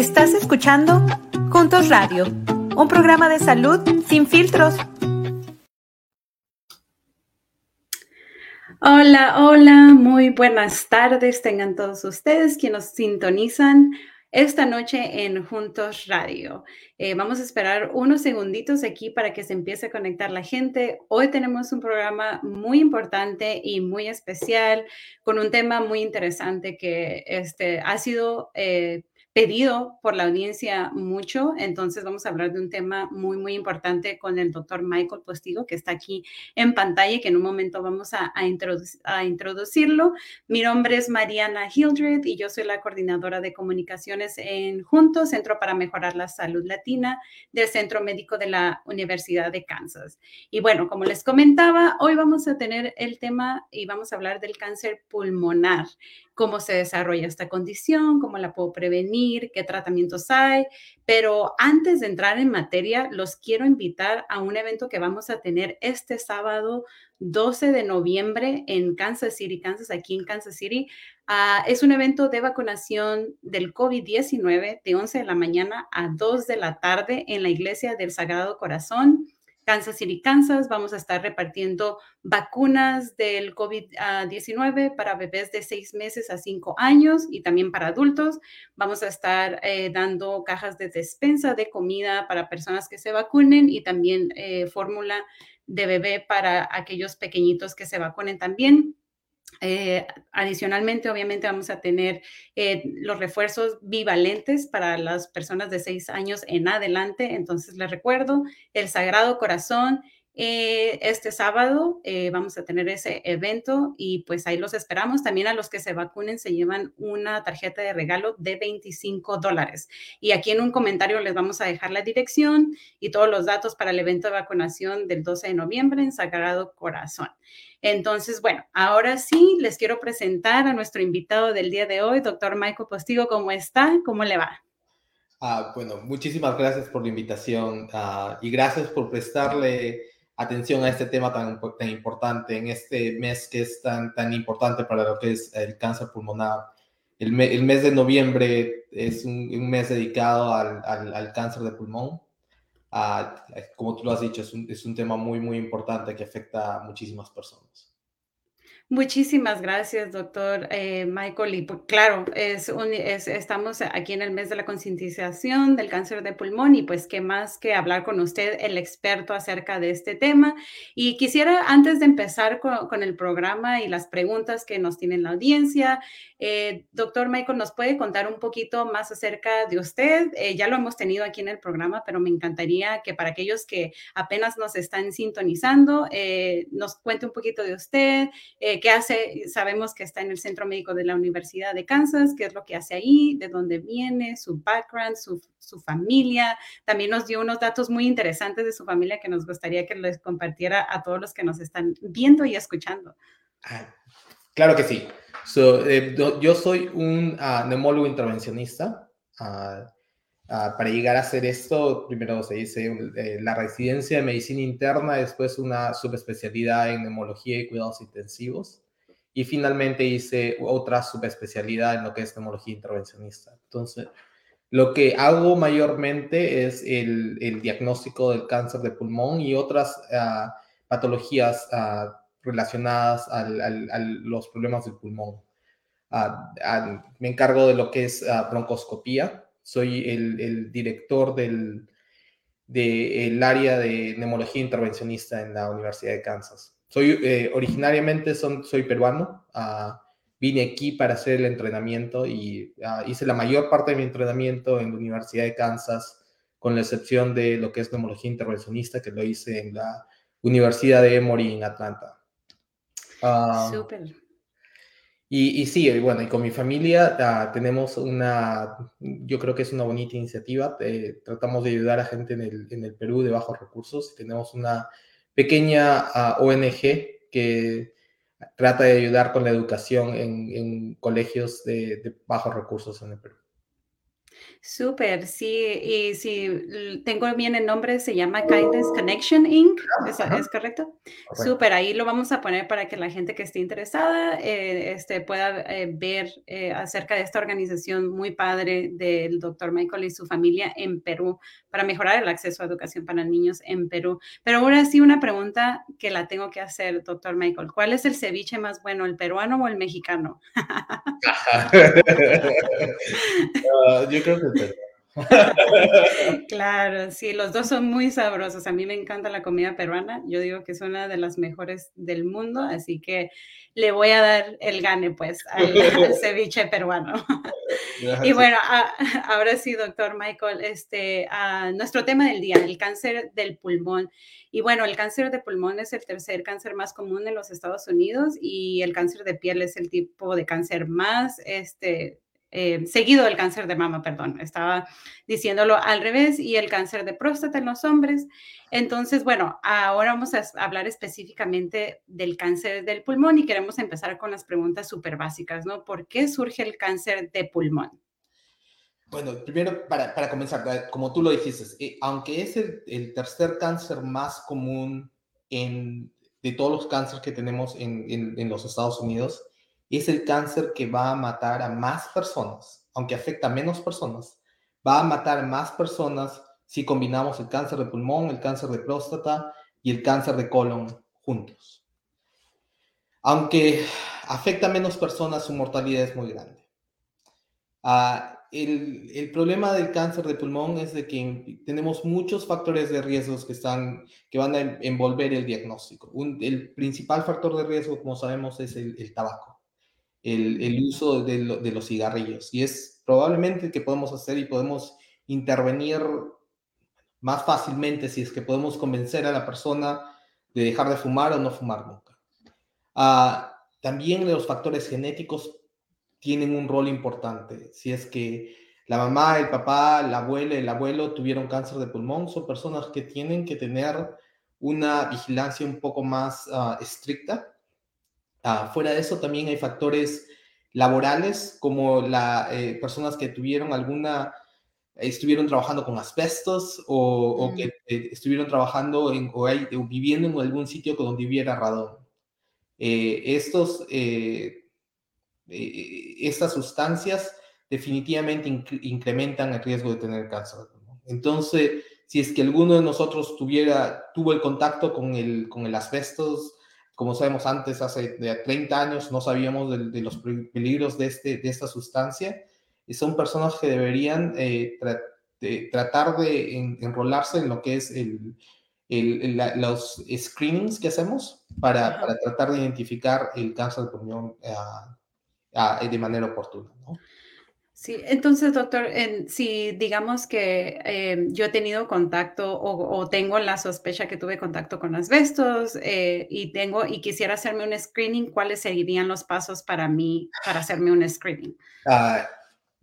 Estás escuchando Juntos Radio, un programa de salud sin filtros. Hola, hola, muy buenas tardes tengan todos ustedes quienes nos sintonizan esta noche en Juntos Radio. Eh, vamos a esperar unos segunditos aquí para que se empiece a conectar la gente. Hoy tenemos un programa muy importante y muy especial con un tema muy interesante que este, ha sido eh, pedido por la audiencia mucho, entonces vamos a hablar de un tema muy, muy importante con el doctor Michael Postigo, que está aquí en pantalla y que en un momento vamos a, a, a introducirlo. Mi nombre es Mariana Hildred y yo soy la coordinadora de comunicaciones en Juntos, Centro para Mejorar la Salud Latina del Centro Médico de la Universidad de Kansas. Y bueno, como les comentaba, hoy vamos a tener el tema y vamos a hablar del cáncer pulmonar cómo se desarrolla esta condición, cómo la puedo prevenir, qué tratamientos hay. Pero antes de entrar en materia, los quiero invitar a un evento que vamos a tener este sábado 12 de noviembre en Kansas City, Kansas, aquí en Kansas City. Uh, es un evento de vacunación del COVID-19 de 11 de la mañana a 2 de la tarde en la Iglesia del Sagrado Corazón. Kansas City, Kansas. Vamos a estar repartiendo vacunas del COVID-19 para bebés de seis meses a cinco años y también para adultos. Vamos a estar eh, dando cajas de despensa de comida para personas que se vacunen y también eh, fórmula de bebé para aquellos pequeñitos que se vacunen también. Eh, adicionalmente, obviamente, vamos a tener eh, los refuerzos bivalentes para las personas de seis años en adelante. Entonces, les recuerdo, el Sagrado Corazón eh, este sábado eh, vamos a tener ese evento y pues ahí los esperamos. También a los que se vacunen se llevan una tarjeta de regalo de 25 dólares. Y aquí en un comentario les vamos a dejar la dirección y todos los datos para el evento de vacunación del 12 de noviembre en Sagrado Corazón. Entonces, bueno, ahora sí les quiero presentar a nuestro invitado del día de hoy, doctor Michael Postigo. ¿Cómo está? ¿Cómo le va? Ah, bueno, muchísimas gracias por la invitación ah, y gracias por prestarle atención a este tema tan, tan importante en este mes que es tan, tan importante para lo que es el cáncer pulmonar. El, el mes de noviembre es un, un mes dedicado al, al, al, cáncer de pulmón. Ah, como tú lo has dicho, es un, es un tema muy, muy importante que afecta a muchísimas personas. Muchísimas gracias, doctor eh, Michael. Y pues, claro, es, un, es, estamos aquí en el mes de la concientización del cáncer de pulmón y pues qué más que hablar con usted, el experto acerca de este tema. Y quisiera, antes de empezar con, con el programa y las preguntas que nos tiene la audiencia, eh, doctor Michael, ¿nos puede contar un poquito más acerca de usted? Eh, ya lo hemos tenido aquí en el programa, pero me encantaría que para aquellos que apenas nos están sintonizando, eh, nos cuente un poquito de usted qué hace, sabemos que está en el Centro Médico de la Universidad de Kansas, qué es lo que hace ahí, de dónde viene, su background, su, su familia. También nos dio unos datos muy interesantes de su familia que nos gustaría que les compartiera a todos los que nos están viendo y escuchando. Ah, claro que sí. So, eh, yo soy un uh, neumólogo intervencionista. Uh, Para llegar a hacer esto, primero se dice eh, la residencia de medicina interna, después una subespecialidad en neumología y cuidados intensivos, y finalmente hice otra subespecialidad en lo que es neumología intervencionista. Entonces, lo que hago mayormente es el, el diagnóstico del cáncer de pulmón y otras uh, patologías uh, relacionadas al, a los problemas del pulmón. me encargo de lo que es broncoscopía, soy el, director del de área de neumología intervencionista en la Universidad de Kansas. Soy eh, originariamente soy peruano. Uh, vine aquí para hacer el entrenamiento y uh, hice la mayor parte de mi entrenamiento en la Universidad de Kansas, con la excepción de lo que es neumología intervencionista, que lo hice en la Universidad de Emory en Atlanta. Uh, Súper. Y, y, sí, bueno, y con mi familia uh, tenemos una, yo creo que es una bonita iniciativa. Eh, tratamos de ayudar a gente en el, en el, Perú de bajos recursos. Tenemos una pequeña uh, ONG que trata de ayudar con la educación en, en colegios de, de, bajos recursos en el Perú. Súper, sí, y si tengo bien el nombre, se llama Kindness Connection Inc., ¿es, ¿es correcto? Súper, ahí lo vamos a poner para que la gente que esté interesada eh, este, pueda eh, ver eh, acerca de esta organización muy padre del doctor Michael y su familia en Perú para mejorar el acceso a educación para niños en Perú. Pero ahora sí una pregunta que la tengo que hacer, doctor Michael. ¿Cuál es el ceviche más bueno, el peruano o el mexicano? Ah, yo creo que claro, sí, los dos son muy sabrosos. A mí me encanta la comida peruana. Yo digo que es una de las mejores del mundo, así que le voy a dar el gane, pues, al, ceviche peruano. y bueno, ahora sí, doctor Michael, este, nuestro tema del día, el cáncer del pulmón. Y bueno, el cáncer de pulmón es el tercer cáncer más común en los Estados Unidos y el cáncer de piel es el tipo de cáncer más, este, eh, seguido del cáncer de mama, perdón, estaba diciéndolo al revés, y el cáncer de próstata en los hombres. Entonces, bueno, ahora vamos a hablar específicamente del cáncer del pulmón y queremos empezar con las preguntas súper básicas, ¿no? ¿Por qué surge el cáncer de pulmón? Bueno, primero, para, para comenzar, como tú lo dijiste, eh, aunque es el, el, tercer cáncer más común en, de todos los cánceres que tenemos en, en, en los Estados Unidos, es el cáncer que va a matar a más personas, aunque afecta a menos personas, va a matar más personas si combinamos el cáncer de pulmón, el cáncer de próstata y el cáncer de colon juntos. Aunque afecta a menos personas, su mortalidad es muy grande. Uh, el, problema del cáncer de pulmón es de que tenemos muchos factores de riesgo que, que van a envolver el diagnóstico. El principal factor de riesgo, como sabemos, es el tabaco el, uso de, los cigarrillos. Y es probablemente que podemos hacer y podemos intervenir más fácilmente si es que podemos convencer a la persona de dejar de fumar o no fumar nunca. Ah, también los factores genéticos tienen un rol importante. Si es que la mamá, el papá, la abuela, el abuelo tuvieron cáncer de pulmón, son personas que tienen que tener una vigilancia un poco más ah, estricta Ah, fuera de eso, también hay factores laborales, como las eh, personas que tuvieron alguna, estuvieron trabajando con asbestos o, que eh, estuvieron trabajando en, o, viviendo en algún sitio donde hubiera radón. Eh, estos, estas sustancias definitivamente incrementan el riesgo de tener cáncer. Entonces, si es que alguno de nosotros tuviera, tuvo el contacto con el, con el asbestos, como sabemos antes, hace de 30 años no sabíamos de, los peligros de, este, de esta sustancia y son personas que deberían eh, tratar de enrolarse en lo que es el, los screenings que hacemos para, para, tratar de identificar el cáncer de pulmón ah, ah, de manera oportuna. ¿no? Sí, entonces, doctor, si digamos que eh, yo he tenido contacto o, tengo la sospecha que tuve contacto con asbestos eh, y tengo y quisiera hacerme un screening, ¿cuáles serían los pasos para mí para hacerme un screening? Ah,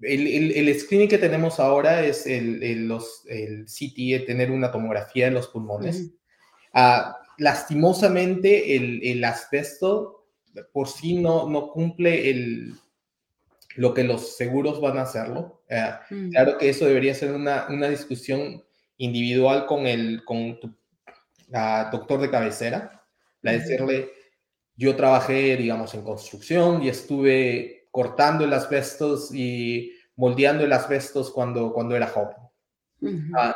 el, screening que tenemos ahora es el, los, el CT, tener una tomografía en los pulmones. Ah, lastimosamente, el, asbesto por sí no, no cumple el lo que los seguros van a hacerlo. Eh, mm. Claro que eso debería ser una, una discusión individual con, el, con tu doctor de cabecera, la decirle, yo trabajé, digamos, en construcción y estuve cortando el asbestos y moldeando el asbestos cuando, cuando era joven. Ah,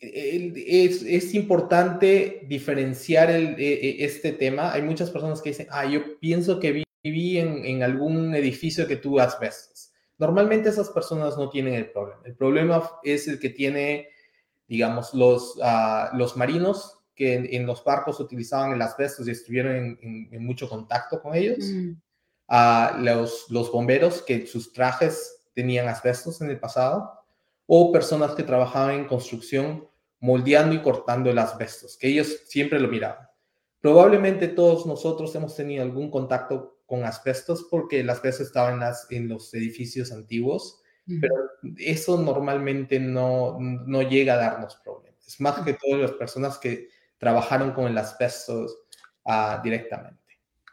es, es, importante diferenciar el, e, e, este tema. Hay muchas personas que dicen, ah, yo pienso que vi viví en, algún edificio que tú asbestos. Normalmente esas personas no tienen el problema. El problema es el que tiene, digamos, los, ah, los marinos que en, los barcos utilizaban el asbestos y estuvieron en, mucho contacto con ellos. Mm. a los, los bomberos que sus trajes tenían asbestos en el pasado. O personas que trabajaban en construcción moldeando y cortando el asbestos, que ellos siempre lo miraban. Probablemente todos nosotros hemos tenido algún contacto con asbestos porque el asbesto estaba en, las, en los edificios antiguos, pero eso normalmente no, no llega a darnos problemas. Es más que todas las personas que trabajaron con el asbestos uh, directamente.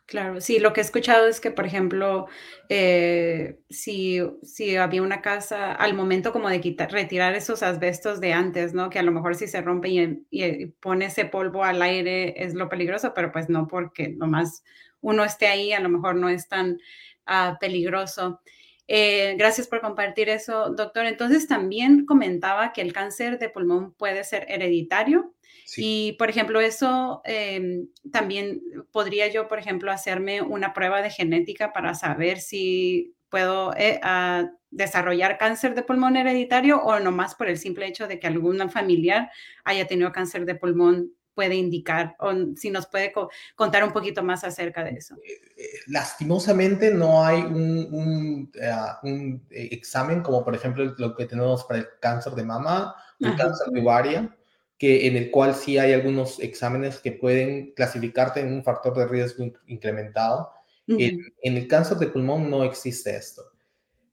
Claro, sí, lo que he escuchado es que, por ejemplo, eh, si, si había una casa, al momento como de quitar, retirar esos asbestos de antes, ¿no? Que a lo mejor si se rompe y, y pone ese polvo al aire es lo peligroso, pero pues no porque nomás uno esté ahí, a lo mejor no es tan uh, peligroso. Eh, gracias por compartir eso, doctor. Entonces, también comentaba que el cáncer de pulmón puede ser hereditario. Y, por ejemplo, eso eh, también podría yo, por ejemplo, hacerme una prueba de genética para saber si puedo eh, desarrollar cáncer de pulmón hereditario o nomás por el simple hecho de que algún familiar haya tenido cáncer de pulmón puede indicar o si nos puede contar un poquito más acerca de eso. Eh, eh, lastimosamente no hay un, un, eh, examen como por ejemplo lo que tenemos para el cáncer de mama, el cáncer de ovaria, que en el cual sí hay algunos exámenes que pueden clasificarte en un factor de riesgo incrementado. en, en, el cáncer de pulmón no existe esto.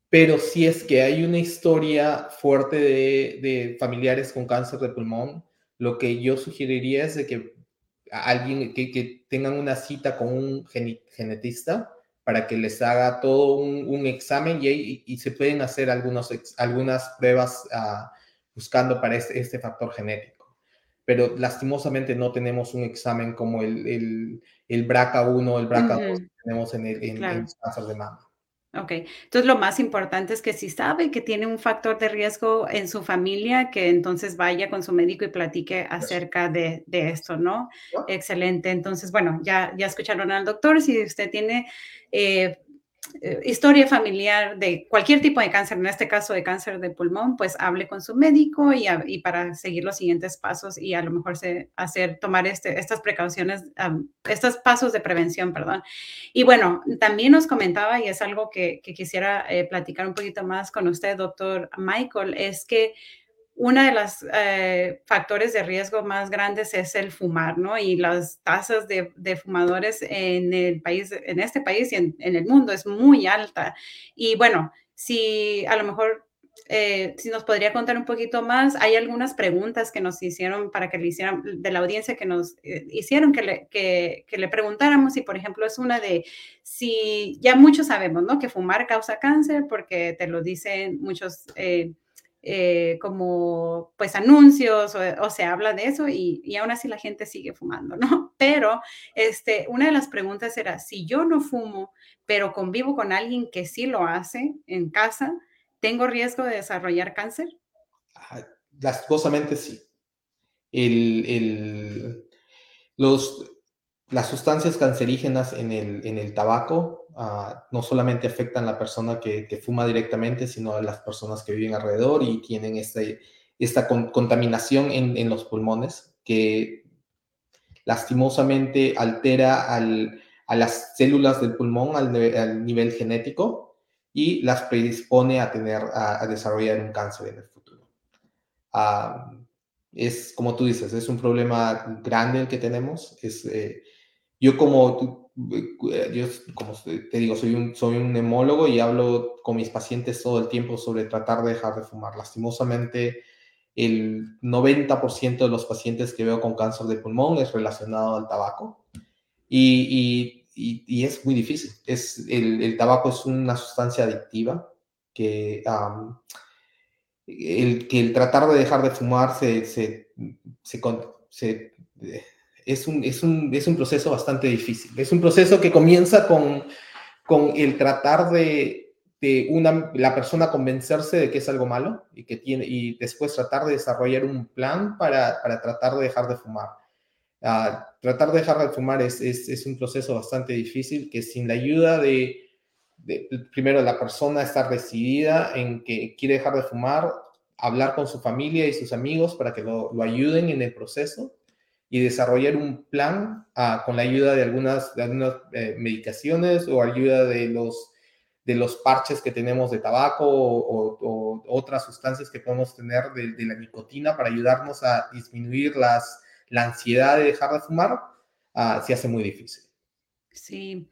Pero si es que hay una historia fuerte de, de familiares con cáncer de pulmón, lo que yo sugeriría es de que alguien que, tengan una cita con un genetista para que les haga todo un, examen y, se pueden hacer algunos, algunas pruebas ah, buscando para este, este, factor genético. Pero lastimosamente no tenemos un examen como el, el, el BRCA1, el BRCA2 que tenemos en el, en el cáncer de mama. Ok, entonces lo más importante es que si sabe que tiene un factor de riesgo en su familia, que entonces vaya con su médico y platique acerca de, de esto, ¿no? Excelente. Entonces, bueno, ya, ya escucharon al doctor. Si usted tiene eh, eh, historia familiar de cualquier tipo de cáncer, en este caso de cáncer de pulmón, pues hable con su médico y, para seguir los siguientes pasos y a lo mejor se, hacer, tomar este, estas precauciones, estos pasos de prevención, perdón. Y bueno, también nos comentaba, y es algo que, quisiera eh, platicar un poquito más con usted, doctor Michael, es que una de los eh, factores de riesgo más grandes es el fumar, ¿no? Y las tasas de, fumadores en el país, en este país y en, el mundo es muy alta. Y bueno, si a lo mejor, eh, si nos podría contar un poquito más, hay algunas preguntas que nos hicieron para que le hicieran, de la audiencia que nos eh, hicieron que le, que, le preguntáramos, y por ejemplo es una de si ya muchos sabemos, ¿no? Que fumar causa cáncer porque te lo dicen muchos eh, como pues anuncios o, se habla de eso y, y, aún así la gente sigue fumando, ¿no? Pero este, una de las preguntas era, si yo no fumo, pero convivo con alguien que sí lo hace en casa, ¿tengo riesgo de desarrollar cáncer? Lastimosamente sí. El, el, los, las sustancias cancerígenas en el, en el tabaco ah, no solamente afectan a la persona que, fuma directamente, sino a las personas que viven alrededor y tienen este, esta contaminación en, los pulmones que lastimosamente altera a las células del pulmón al, nivel genético y las predispone a, tener, a, desarrollar un cáncer en el futuro. Ah, es, como tú dices, es un problema grande el que tenemos. Es, eh, yo como, eh, yo como te digo, soy un, soy un hemólogo y hablo con mis pacientes todo el tiempo sobre tratar de dejar de fumar. Lastimosamente, el 90% de los pacientes que veo con cáncer de pulmón es relacionado al tabaco y, y, y, es muy difícil. Es, el, el, tabaco es una sustancia adictiva que, el, que el tratar de dejar de fumar se, se, se, se es un, es un, es un proceso bastante difícil. Es un proceso que comienza con, con el tratar de, de una, la persona convencerse de que es algo malo y, que tiene, y después tratar de desarrollar un plan para, para tratar de dejar de fumar. Uh, tratar de dejar de fumar es, es, es, un proceso bastante difícil que sin la ayuda de, de, primero, la persona está decidida en que quiere dejar de fumar, hablar con su familia y sus amigos para que lo, lo ayuden en el proceso y desarrollar un plan ah, con la ayuda de algunas, de algunas eh, medicaciones o ayuda de los, de los parches que tenemos de tabaco o, otras sustancias que podemos tener de, la nicotina para ayudarnos a disminuir las, la ansiedad de dejar de fumar, uh, se hace muy difícil. Sí,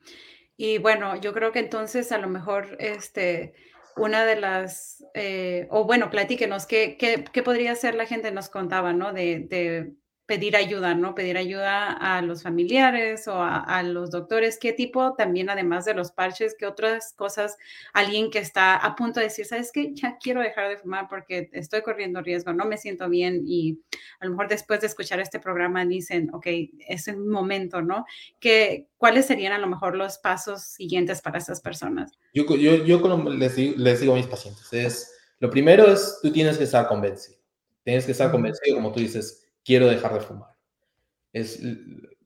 y bueno, yo creo que entonces a lo mejor este, una de las, eh, o bueno, platíquenos, ¿qué, ¿qué, podría ser la gente nos contaba, ¿no? De pedir ayuda, ¿no? Pedir ayuda a los familiares o a, los doctores. ¿Qué tipo también, además de los parches, qué otras cosas alguien que está a punto de decir, sabes qué, ya quiero dejar de fumar porque estoy corriendo riesgo, no me siento bien y a lo mejor después de escuchar este programa dicen, ok, es el momento, ¿no? ¿Qué, ¿Cuáles serían a lo mejor los pasos siguientes para esas personas? Yo, yo, yo les, les digo a mis pacientes, es, lo primero es, tú tienes que estar convencido. Tienes que estar convencido, como tú dices, quiero dejar de fumar. Es,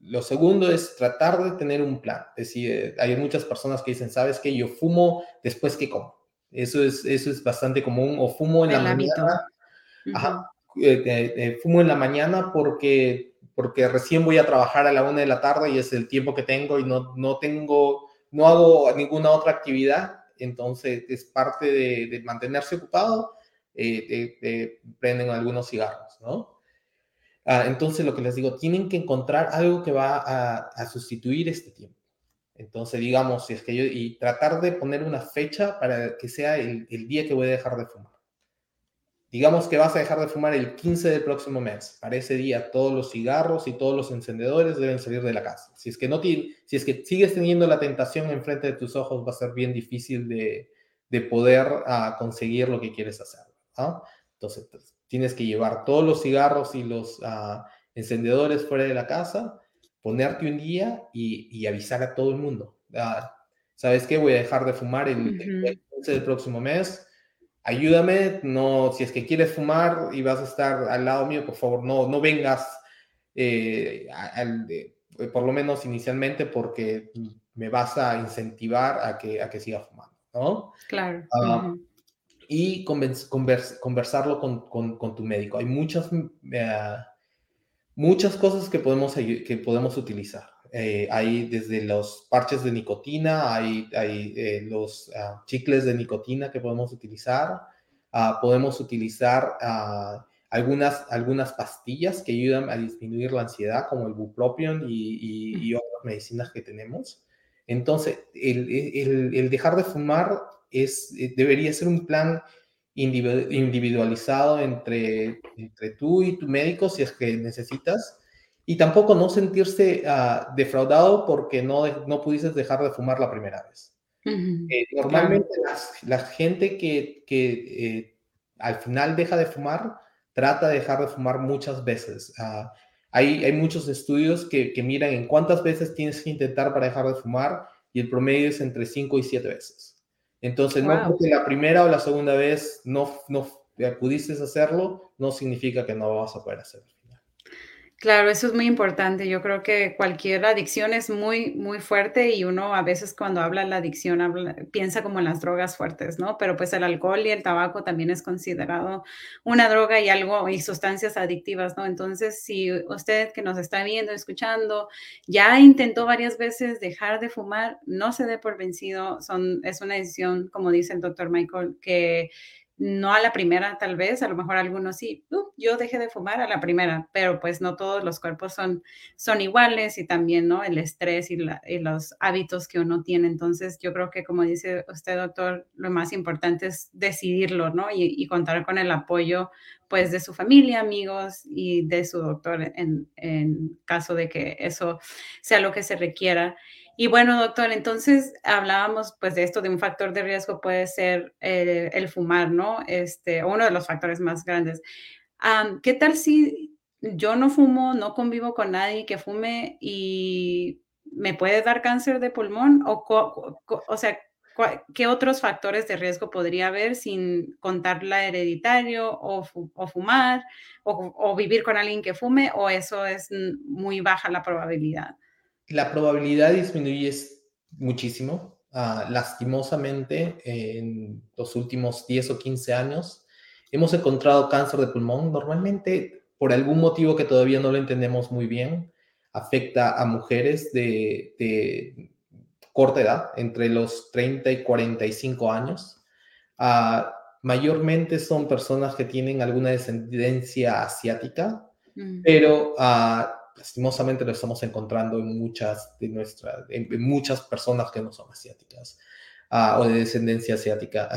lo segundo es tratar de tener un plan. Es decir, hay muchas personas que dicen, ¿sabes qué? Yo fumo después que como. Eso es, eso es bastante común. O fumo en la mañana. Ajá, eh, eh, eh, fumo en la mañana porque, porque recién voy a trabajar a la una de la tarde y es el tiempo que tengo y no, no tengo, no hago ninguna otra actividad. Entonces es parte de, mantenerse ocupado. prenden algunos cigarros, ¿no? Ah, entonces, lo que les digo, tienen que encontrar algo que va a, sustituir este tiempo. Entonces, digamos, si es que yo, y tratar de poner una fecha para que sea el, día que voy a dejar de fumar. Digamos que vas a dejar de fumar el 15 del próximo mes. Para ese día, todos los cigarros y todos los encendedores deben salir de la casa. Si es que, no si es que sigues teniendo la tentación enfrente de tus ojos, va a ser bien difícil de, poder ah, conseguir lo que quieres hacer. Entonces, pues, tienes que llevar todos los cigarros y los ah, encendedores fuera de la casa, ponerte un día y, avisar a todo el mundo. Ah, ¿Sabes qué? Voy a dejar de fumar el, 15 del próximo mes. Ayúdame, no, si es que quieres fumar y vas a estar al lado mío, por favor, no, no vengas, eh, por lo menos inicialmente, porque me vas a incentivar a que, a que siga fumando, ¿no? Claro. Ah, y conversarlo con, tu médico. Hay muchas, eh, muchas cosas que podemos, que podemos utilizar. Eh, hay desde los parches de nicotina, hay, hay eh, los ah, chicles de nicotina que podemos utilizar. Ah, podemos utilizar ah, algunas, algunas pastillas que ayudan a disminuir la ansiedad, como el bupropion y, y, otras medicinas que tenemos. Entonces, el, el, el dejar de fumar es, eh, debería ser un plan individualizado entre, entre tú y tu médico si es que necesitas. Y tampoco no sentirse ah, defraudado porque no, no pudiste dejar de fumar la primera vez. Eh, normalmente la, gente que, que eh, al final deja de fumar, trata de dejar de fumar muchas veces. Ah, hay, hay, muchos estudios que, que, miran en cuántas veces tienes que intentar para dejar de fumar y el promedio es entre 5 y 7 veces. Entonces, no porque la primera o la segunda vez no, no pudiste hacerlo, no significa que no vas a poder hacerlo. Claro, eso es muy importante. Yo creo que cualquier adicción es muy, muy fuerte y uno a veces cuando habla de la adicción piensa como en las drogas fuertes, ¿no? Pero pues el alcohol y el tabaco también es considerado una droga y algo y sustancias adictivas, ¿no? Entonces, si usted que nos está viendo, escuchando, ya intentó varias veces dejar de fumar, no se dé por vencido. Son, es una decisión, como dice el doctor Michael, que no a la primera tal vez, a lo mejor algunos sí, uh, yo dejé de fumar a la primera, pero pues no todos los cuerpos son, son iguales y también, ¿no? El estrés y, los hábitos que uno tiene. Entonces, yo creo que como dice usted, doctor, lo más importante es decidirlo, ¿no? Y, contar con el apoyo, pues, de su familia, amigos y de su doctor en, en caso de que eso sea lo que se requiera. Y bueno, doctor, entonces hablábamos pues de esto, de un factor de riesgo puede ser eh, el fumar, ¿no? Este, uno de los factores más grandes. ¿Qué tal si yo no fumo, no convivo con nadie que fume y me puede dar cáncer de pulmón? O, o sea, ¿qué otros factores de riesgo podría haber sin contar la hereditario o, o fumar o, o vivir con alguien que fume? ¿O eso es muy baja la probabilidad? La probabilidad disminuye muchísimo. Ah, lastimosamente, en los últimos 10 o 15 años, hemos encontrado cáncer de pulmón. Normalmente, por algún motivo que todavía no lo entendemos muy bien, afecta a mujeres de, corta edad, entre los 30 y 45 años. Ah, mayormente son personas que tienen alguna descendencia asiática, mm. pero uh, lastimosamente lo estamos encontrando en muchas de nuestras, en, muchas personas que no son asiáticas ah, o de descendencia asiática.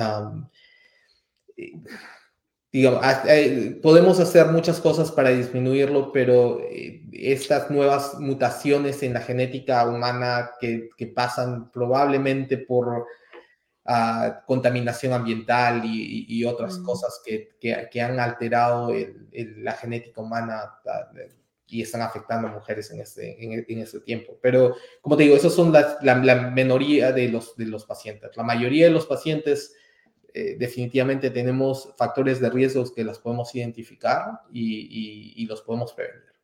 digamos, eh, podemos hacer muchas cosas para disminuirlo, pero eh, estas nuevas mutaciones en la genética humana que, pasan probablemente por ah, contaminación ambiental y, otras mm. cosas que, han alterado la genética humana y están afectando a mujeres en este, en, este tiempo. Pero, como te digo, esas son la, la, minoría de los, de los pacientes. La mayoría de los pacientes eh, definitivamente tenemos factores de riesgos que los podemos identificar y, los podemos prevenir.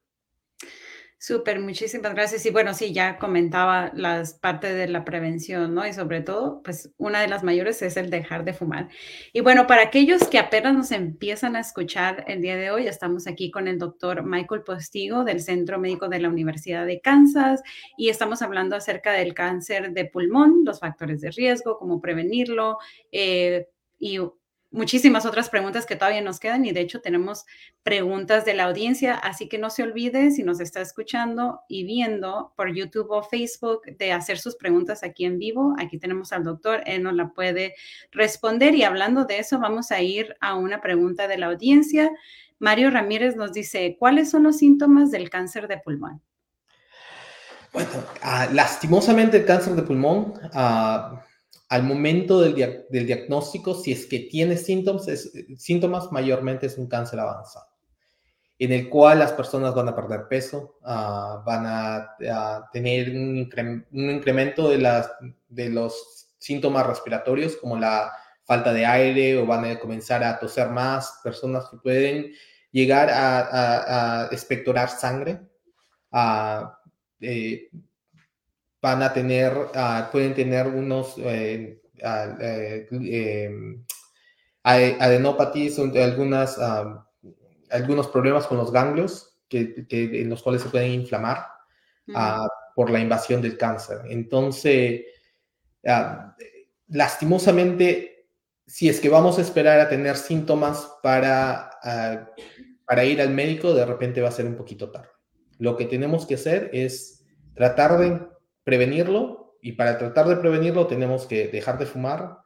Súper, muchísimas gracias. Y bueno, sí, ya comentaba las partes de la prevención, ¿no? Y sobre todo, pues una de las mayores es el dejar de fumar. Y bueno, para aquellos que apenas nos empiezan a escuchar el día de hoy, estamos aquí con el doctor Michael Postigo del Centro Médico de la Universidad de Kansas y estamos hablando acerca del cáncer de pulmón, los factores de riesgo, cómo prevenirlo, eh, y muchísimas otras preguntas que todavía nos quedan y de hecho tenemos preguntas de la audiencia, así que no se olvide si nos está escuchando y viendo por YouTube o Facebook de hacer sus preguntas aquí en vivo. Aquí tenemos al doctor, él nos la puede responder y hablando de eso vamos a ir a una pregunta de la audiencia. Mario Ramírez nos dice, ¿cuáles son los síntomas del cáncer de pulmón? Bueno, ah, lastimosamente el cáncer de pulmón... Uh, al momento del, diagnóstico, si es que tiene síntomas, síntomas, mayormente es un cáncer avanzado, en el cual las personas van a perder peso, ah, van a, tener un, incremento de, las, de los síntomas respiratorios, como la falta de aire, o van a comenzar a toser más, personas que pueden llegar a, a, espectorar sangre. Eh, van a tener, ah, pueden tener unos eh, ah, eh, em, adenopatías, algunas, ah, algunos problemas con los ganglios que, en los cuales se pueden inflamar por la invasión del cáncer. Entonces, lastimosamente, si es que vamos a esperar a tener síntomas para, para ir al médico, de repente va a ser un poquito tarde. Lo que tenemos que hacer es tratar de prevenirlo y para tratar de prevenirlo tenemos que dejar de fumar.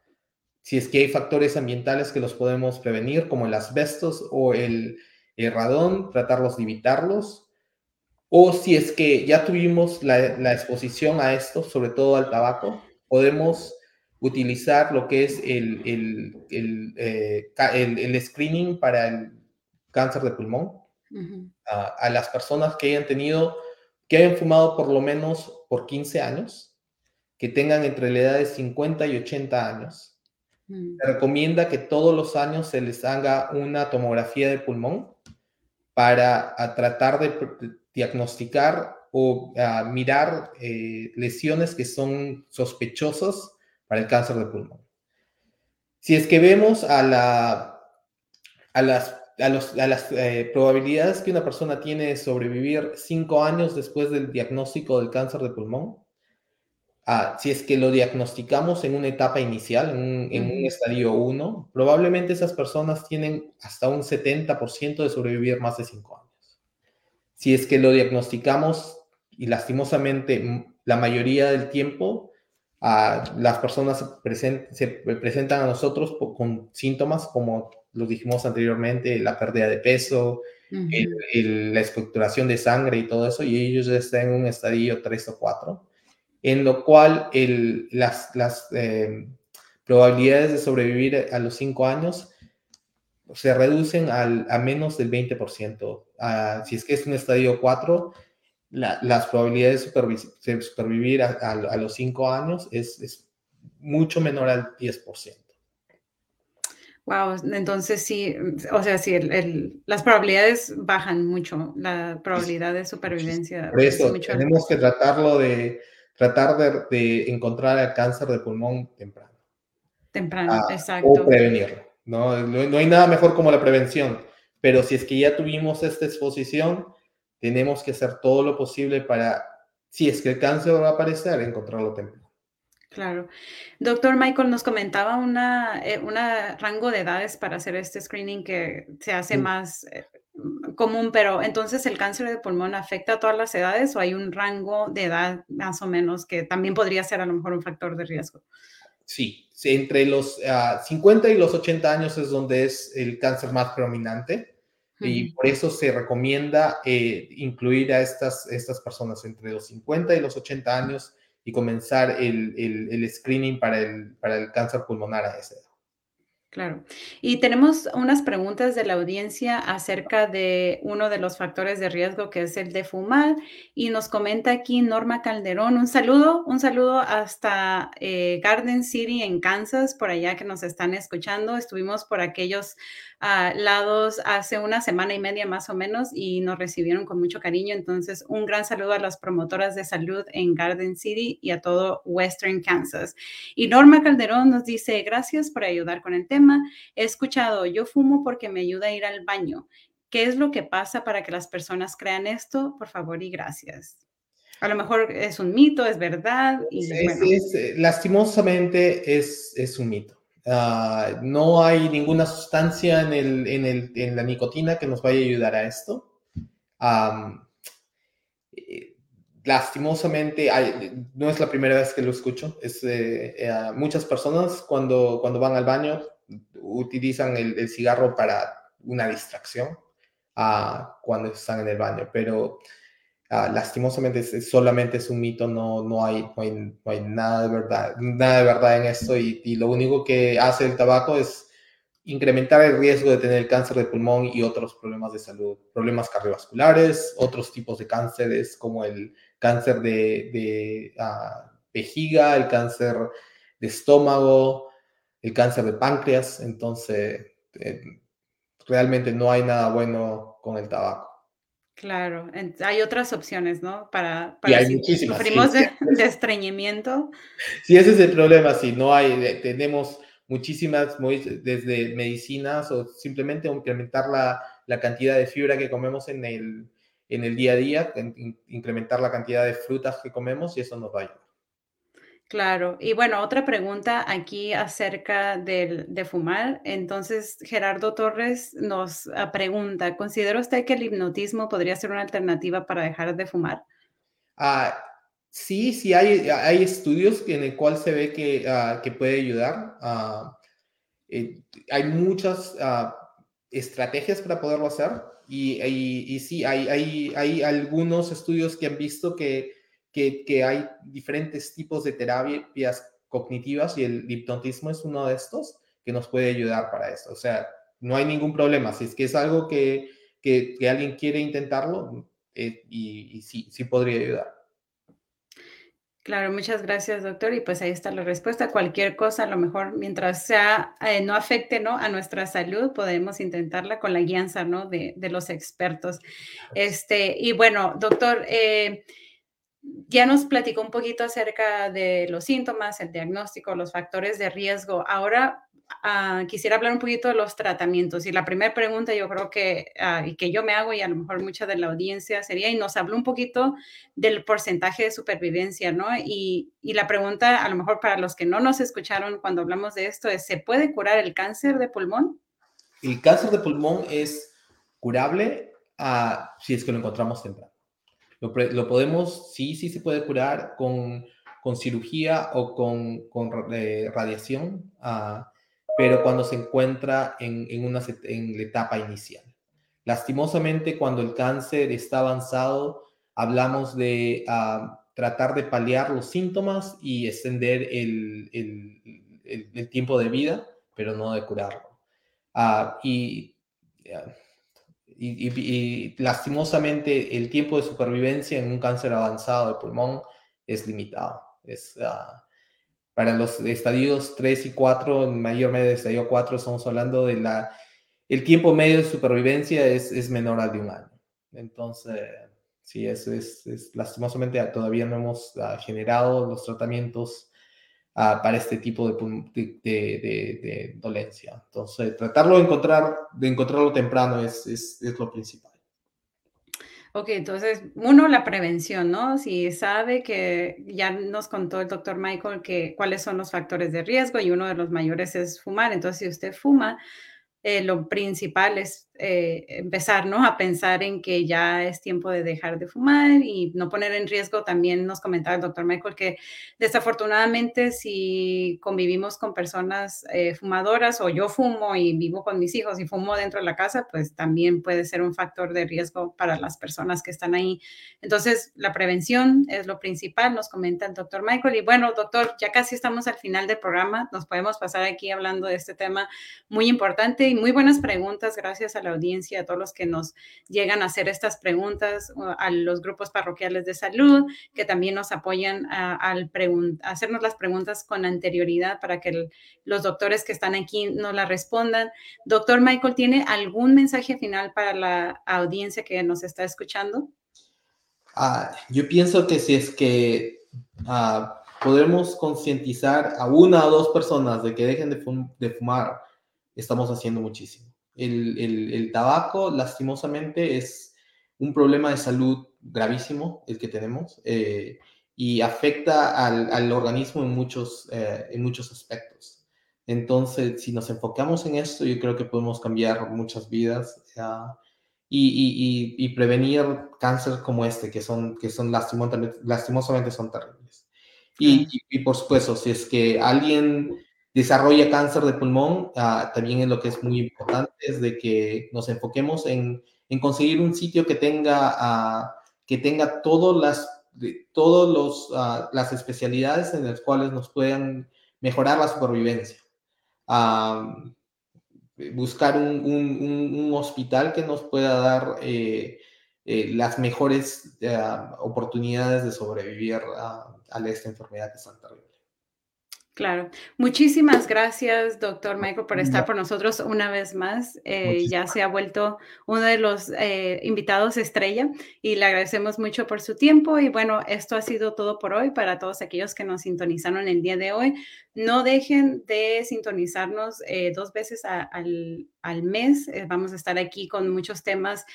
Si es que hay factores ambientales que los podemos prevenir, como el asbestos o el, radón, tratarlos de evitarlos. O si es que ya tuvimos la, exposición a esto, sobre todo al tabaco, podemos utilizar lo que es el, el, eh, screening para el cáncer de pulmón. a las personas que hayan tenido que hayan fumado por lo menos por 15 años, que tengan entre la edad de 50 y 80 años. Mm. Se recomienda que todos los años se les haga una tomografía de pulmón para tratar de diagnosticar o mirar eh, lesiones que son sospechosas para el cáncer de pulmón. Si es que vemos a, la, a las a, las eh, probabilidades que una persona tiene de sobrevivir cinco años después del diagnóstico del cáncer de pulmón, ah, si es que lo diagnosticamos en una etapa inicial, en un, estadio 1, probablemente esas personas tienen hasta un 70% de sobrevivir más de cinco años. Si es que lo diagnosticamos y lastimosamente la mayoría del tiempo, ah, las personas se presentan a nosotros con síntomas como lo dijimos anteriormente, la pérdida de peso, la estructuración de sangre y todo eso, y ellos están en un estadio 3 o 4, en lo cual el, las, las eh, probabilidades de sobrevivir a los 5 años se reducen al, a menos del 20%. Ah, si es que es un estadio 4, las probabilidades de, supervivir a, a los 5 años es, es mucho menor al 10%. Wow, entonces sí, o sea, sí, las probabilidades bajan mucho, la probabilidad de supervivencia. Por eso, tenemos que tratarlo de, tratar de, encontrar el cáncer de pulmón temprano. Temprano, ah, exacto. O prevenirlo. ¿no? No, hay nada mejor como la prevención, pero si es que ya tuvimos esta exposición, tenemos que hacer todo lo posible para, si es que el cáncer va a aparecer, encontrarlo temprano. Claro. Doctor Michael nos comentaba una, eh, rango de edades para hacer este screening que se hace más eh, común, pero entonces el cáncer de pulmón afecta a todas las edades o hay un rango de edad más o menos que también podría ser a lo mejor un factor de riesgo. sí, entre los 50 y los 80 años es donde es el cáncer más predominante y por eso se recomienda eh, incluir a estas, estas personas entre los 50 y los 80 años y comenzar el, el, el screening para el, para el cáncer pulmonar a esa edad. Claro. Y tenemos unas preguntas de la audiencia acerca de uno de los factores de riesgo que es el de fumar. Y nos comenta aquí Norma Calderón. Un saludo, un saludo hasta eh, Garden City en Kansas, por allá que nos están escuchando. Estuvimos por aquellos lados hace una semana y media más o menos y nos recibieron con mucho cariño. Entonces, un gran saludo a las promotoras de salud en Garden City y a todo Western Kansas. Y Norma Calderón nos dice, gracias por ayudar con el tema. He escuchado, yo fumo porque me ayuda a ir al baño. ¿Qué es lo que pasa para que las personas crean esto? Por favor y gracias. A lo mejor es un mito, es verdad. Y, eh, lastimosamente es, es un mito. Ah, no hay ninguna sustancia en, el, en, el, en, la nicotina que nos vaya a ayudar a esto. Eh, lastimosamente, no es la primera vez que lo escucho. Es, eh, eh, muchas personas cuando, cuando van al baño utilizan el, cigarro para una distracción ah, cuando están en el baño, pero Ah, lastimosamente solamente es un mito, no, no, hay, no, hay, nada, de verdad, nada de verdad en esto y, lo único que hace el tabaco es incrementar el riesgo de tener cáncer de pulmón y otros problemas de salud, problemas cardiovasculares, otros tipos de cánceres como el cáncer de, uh, vejiga, el cáncer de estómago, el cáncer de páncreas, entonces eh, realmente no hay nada bueno con el tabaco. Claro, hay otras opciones, ¿no? Para, para hay si sufrimos de, estreñimiento. Sí, ese es el problema, si no hay, tenemos muchísimas, desde medicinas o simplemente incrementar la, la, cantidad de fibra que comemos en el, en el día a día, incrementar la cantidad de frutas que comemos y eso nos va a ayudar. Claro, y bueno, otra pregunta aquí acerca de fumar. Entonces, Gerardo Torres nos ah, pregunta, ¿considera usted que el hipnotismo podría ser una alternativa para dejar de fumar? Ah, sí, sí, hay, hay estudios en el cual se ve que, ah, que puede ayudar. Eh, hay muchas estrategias para poderlo hacer y, y, y sí, hay, hay, hay algunos estudios que han visto que que, hay diferentes tipos de terapias cognitivas y el hipnotismo es uno de estos que nos puede ayudar para eso. O sea, no hay ningún problema. Si es que es algo que, que, alguien quiere intentarlo, eh, y, sí, sí podría ayudar. Claro, muchas gracias, doctor. Y pues ahí está la respuesta. Cualquier cosa, a lo mejor mientras sea, eh, no afecte ¿no? a nuestra salud, podemos intentarla con la guianza ¿no? de, de los expertos. Este, y bueno, doctor, eh, ya nos platicó un poquito acerca de los síntomas, el diagnóstico, los factores de riesgo. Ahora ah, quisiera hablar un poquito de los tratamientos. Y la primera pregunta yo creo que, ah, y que yo me hago y a lo mejor mucha de la audiencia sería, y nos habló un poquito del porcentaje de supervivencia, ¿no? Y, y la pregunta a lo mejor para los que no nos escucharon cuando hablamos de esto es, ¿se puede curar el cáncer de pulmón? El cáncer de pulmón es curable uh, si es que lo encontramos temprano. Lo, podemos, sí, sí se puede curar con, con cirugía o con, con eh, radiación, ah, pero cuando se encuentra en, en, una, en la etapa inicial. Lastimosamente, cuando el cáncer está avanzado, hablamos de ah, tratar de paliar los síntomas y extender el, el, tiempo de vida, pero no de curarlo. Uh, y y, lastimosamente el tiempo de supervivencia en un cáncer avanzado de pulmón es limitado. Es, ah, para los estadios 3 y 4, en mayor medio de estadio 4, estamos hablando de la... El tiempo medio de supervivencia es, es menor al de un año. Entonces, sí, eso es, es lastimosamente todavía no hemos ah, generado los tratamientos para este tipo de, de, dolencia. Entonces, tratarlo de encontrar, de encontrarlo temprano es, es, es, lo principal. Ok, entonces, uno, la prevención, ¿no? Si sabe que ya nos contó el doctor Michael que cuáles son los factores de riesgo y uno de los mayores es fumar. Entonces, si usted fuma, eh, lo principal es eh, empezar ¿no? a pensar en que ya es tiempo de dejar de fumar y no poner en riesgo. También nos comentaba el doctor Michael que desafortunadamente si convivimos con personas eh, fumadoras o yo fumo y vivo con mis hijos y fumo dentro de la casa, pues también puede ser un factor de riesgo para las personas que están ahí. Entonces, la prevención es lo principal, nos comenta el doctor Michael. Y bueno, doctor, ya casi estamos al final del programa, nos podemos pasar aquí hablando de este tema muy importante y muy buenas preguntas. Gracias a la audiencia, a todos los que nos llegan a hacer estas preguntas, a los grupos parroquiales de salud, que también nos apoyan al hacernos las preguntas con anterioridad para que los doctores que están aquí nos las respondan. Doctor Michael, ¿tiene algún mensaje final para la audiencia que nos está escuchando? Ah, yo pienso que si es que uh, podemos concientizar a una o dos personas de que dejen de, fumar, estamos haciendo muchísimo. El, tabaco, lastimosamente, es un problema de salud gravísimo el que tenemos eh, y afecta al, organismo en muchos, eh, en muchos aspectos. Entonces, si nos enfocamos en esto, yo creo que podemos cambiar muchas vidas y, prevenir cáncer como este, que son, que son lastimosamente, lastimosamente son terribles. Y, por supuesto, si es que alguien desarrolla cáncer de pulmón, ah, también es lo que es muy importante, es de que nos enfoquemos en, en conseguir un sitio que tenga, uh, que tenga todas las, todos uh, las especialidades en las cuales nos puedan mejorar la supervivencia. buscar un, un, hospital que nos pueda dar eh, eh, las mejores oportunidades de sobrevivir a, esta enfermedad que es tan terrible. Claro. Muchísimas gracias, doctor Michael, por estar por nosotros una vez más. Eh, ya se ha vuelto uno de los eh, invitados estrella y le agradecemos mucho por su tiempo. Y bueno, esto ha sido todo por hoy para todos aquellos que nos sintonizaron el día de hoy. No dejen de sintonizarnos eh, dos veces al, al, mes. vamos a estar aquí con muchos temas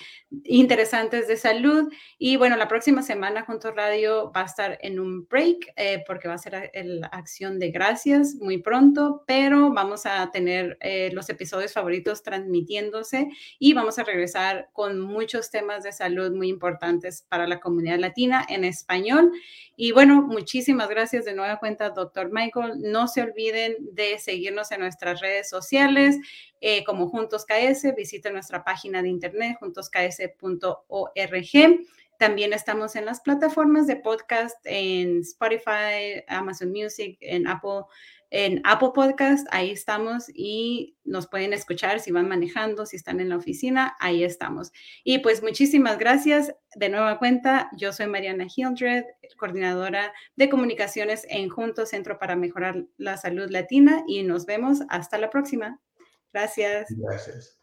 interesantes de salud. Y bueno, la próxima semana Juntos Radio va a estar en un break porque va a ser la acción de gracias muy pronto, pero vamos a tener eh, los episodios favoritos transmitiéndose y vamos a regresar con muchos temas de salud muy importantes para la comunidad latina en español. Y bueno, muchísimas gracias de nueva cuenta, doctor Michael. No se olviden de seguirnos en nuestras redes sociales eh, como Juntos KS. Visiten nuestra página de internet juntosks.org. También estamos en las plataformas de podcast, en Spotify, Amazon Music, en Apple, en Apple Podcast, ahí estamos y nos pueden escuchar si van manejando, si están en la oficina, ahí estamos. Y pues muchísimas gracias de nueva cuenta. Yo soy Mariana Hildred, coordinadora de comunicaciones en Juntos Centro para Mejorar la Salud Latina y nos vemos hasta la próxima. Gracias. Gracias.